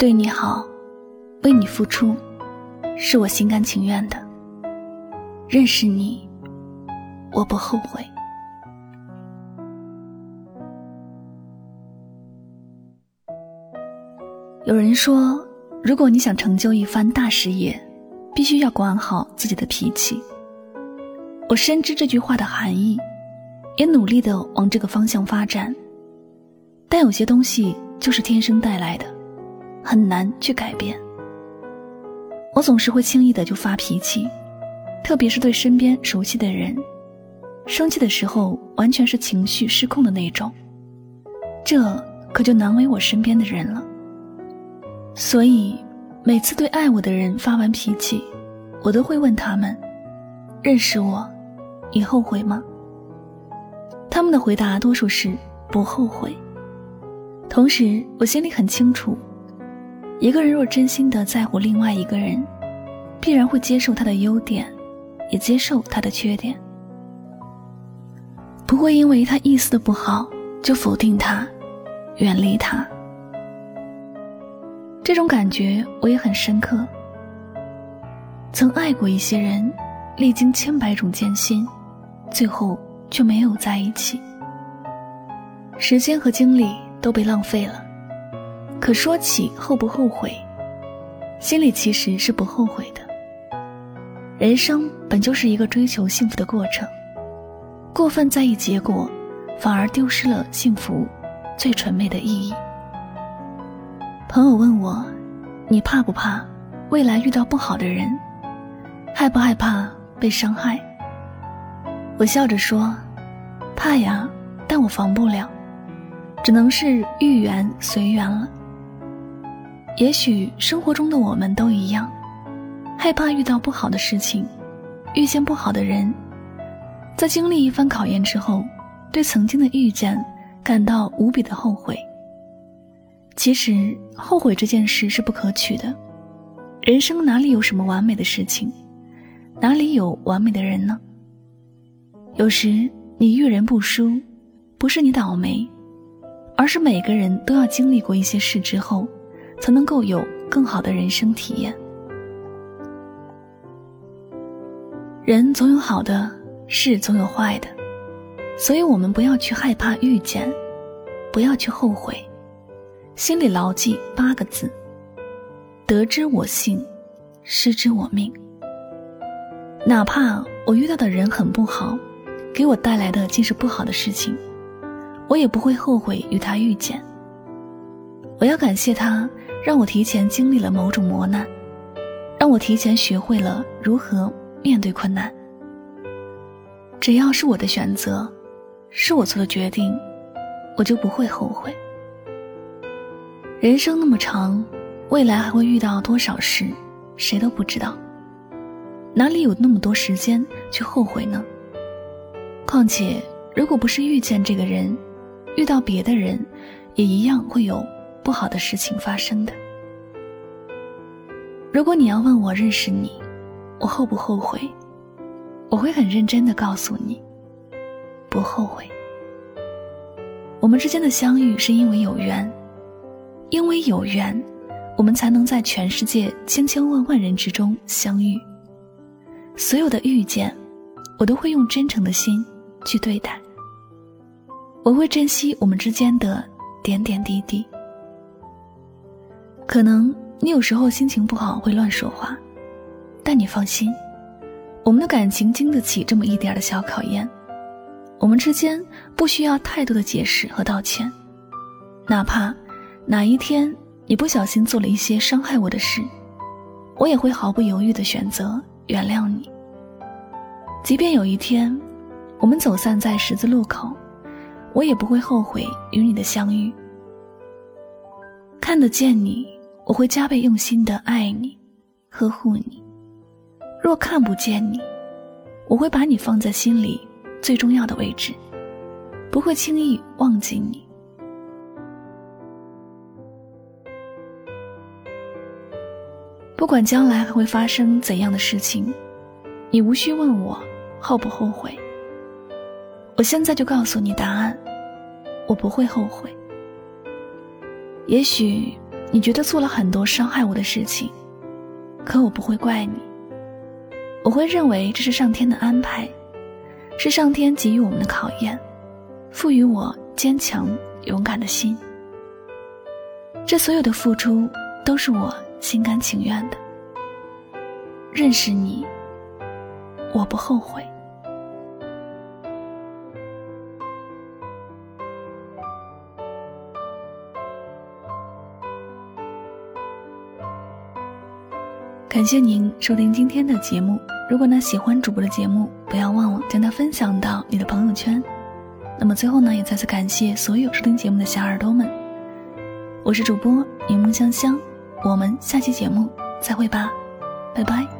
对你好，为你付出，是我心甘情愿的。认识你，我不后悔。有人说，如果你想成就一番大事业，必须要管好自己的脾气。我深知这句话的含义，也努力的往这个方向发展。但有些东西就是天生带来的，很难去改变。我总是会轻易的就发脾气，特别是对身边熟悉的人，生气的时候完全是情绪失控的那种。这可就难为我身边的人了。所以，每次对爱我的人发完脾气，我都会问他们：“认识我，你后悔吗？”他们的回答多数是不后悔。同时，我心里很清楚，一个人若真心的在乎另外一个人，必然会接受他的优点，也接受他的缺点，不会因为他一丝的不好就否定他，远离他。这种感觉我也很深刻。曾爱过一些人，历经千百种艰辛，最后却没有在一起。时间和精力都被浪费了。可说起后不后悔，心里其实是不后悔的。人生本就是一个追求幸福的过程，过分在意结果，反而丢失了幸福最纯美的意义。朋友问我：“你怕不怕未来遇到不好的人？害不害怕被伤害？”我笑着说：“怕呀，但我防不了，只能是遇缘随缘了。也许生活中的我们都一样，害怕遇到不好的事情，遇见不好的人，在经历一番考验之后，对曾经的遇见感到无比的后悔。”其实后悔这件事是不可取的，人生哪里有什么完美的事情，哪里有完美的人呢？有时你遇人不淑，不是你倒霉，而是每个人都要经历过一些事之后，才能够有更好的人生体验。人总有好的，事总有坏的，所以我们不要去害怕遇见，不要去后悔。心里牢记八个字：得之我幸，失之我命。哪怕我遇到的人很不好，给我带来的尽是不好的事情，我也不会后悔与他遇见。我要感谢他，让我提前经历了某种磨难，让我提前学会了如何面对困难。只要是我的选择，是我做的决定，我就不会后悔。人生那么长，未来还会遇到多少事，谁都不知道。哪里有那么多时间去后悔呢？况且，如果不是遇见这个人，遇到别的人，也一样会有不好的事情发生的。如果你要问我认识你，我后不后悔？我会很认真的告诉你，不后悔。我们之间的相遇是因为有缘。因为有缘，我们才能在全世界千千万万人之中相遇。所有的遇见，我都会用真诚的心去对待。我会珍惜我们之间的点点滴滴。可能你有时候心情不好会乱说话，但你放心，我们的感情经得起这么一点的小考验。我们之间不需要太多的解释和道歉，哪怕。哪一天你不小心做了一些伤害我的事，我也会毫不犹豫的选择原谅你。即便有一天我们走散在十字路口，我也不会后悔与你的相遇。看得见你，我会加倍用心的爱你，呵护你；若看不见你，我会把你放在心里最重要的位置，不会轻易忘记你。不管将来还会发生怎样的事情，你无需问我后不后悔。我现在就告诉你答案，我不会后悔。也许你觉得做了很多伤害我的事情，可我不会怪你。我会认为这是上天的安排，是上天给予我们的考验，赋予我坚强勇敢的心。这所有的付出都是我心甘情愿的。认识你，我不后悔。感谢您收听今天的节目。如果呢喜欢主播的节目，不要忘了将它分享到你的朋友圈。那么最后呢，也再次感谢所有收听节目的小耳朵们。我是主播柠檬香香，我们下期节目再会吧，拜拜。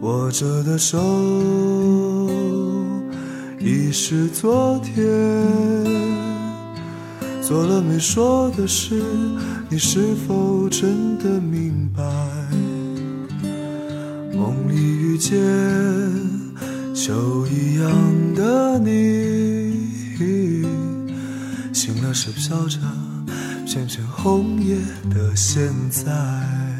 握着的手已是昨天，做了没说的事，你是否真的明白？梦里遇见秋一样的你，醒了是飘着片片红叶的现在。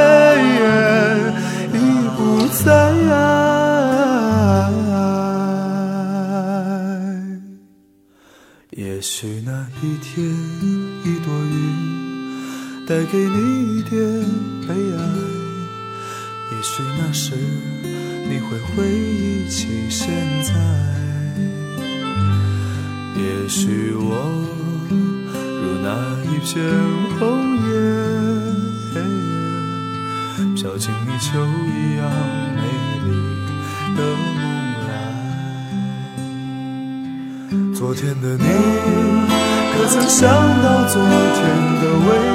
带给你一点悲哀。也许那时，你会回忆起现在。也许我如那一片红叶，飘进你秋一样美丽的梦来。昨天的你，可曾想到昨天的未来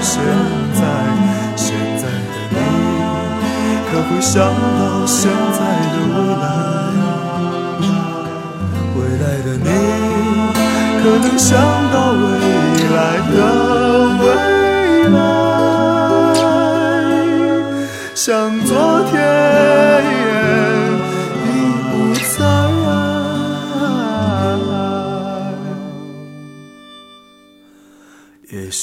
现在？现在的你，可会想到现在的未来？未来的你，可能想到未来的未来？像昨天。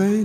Mais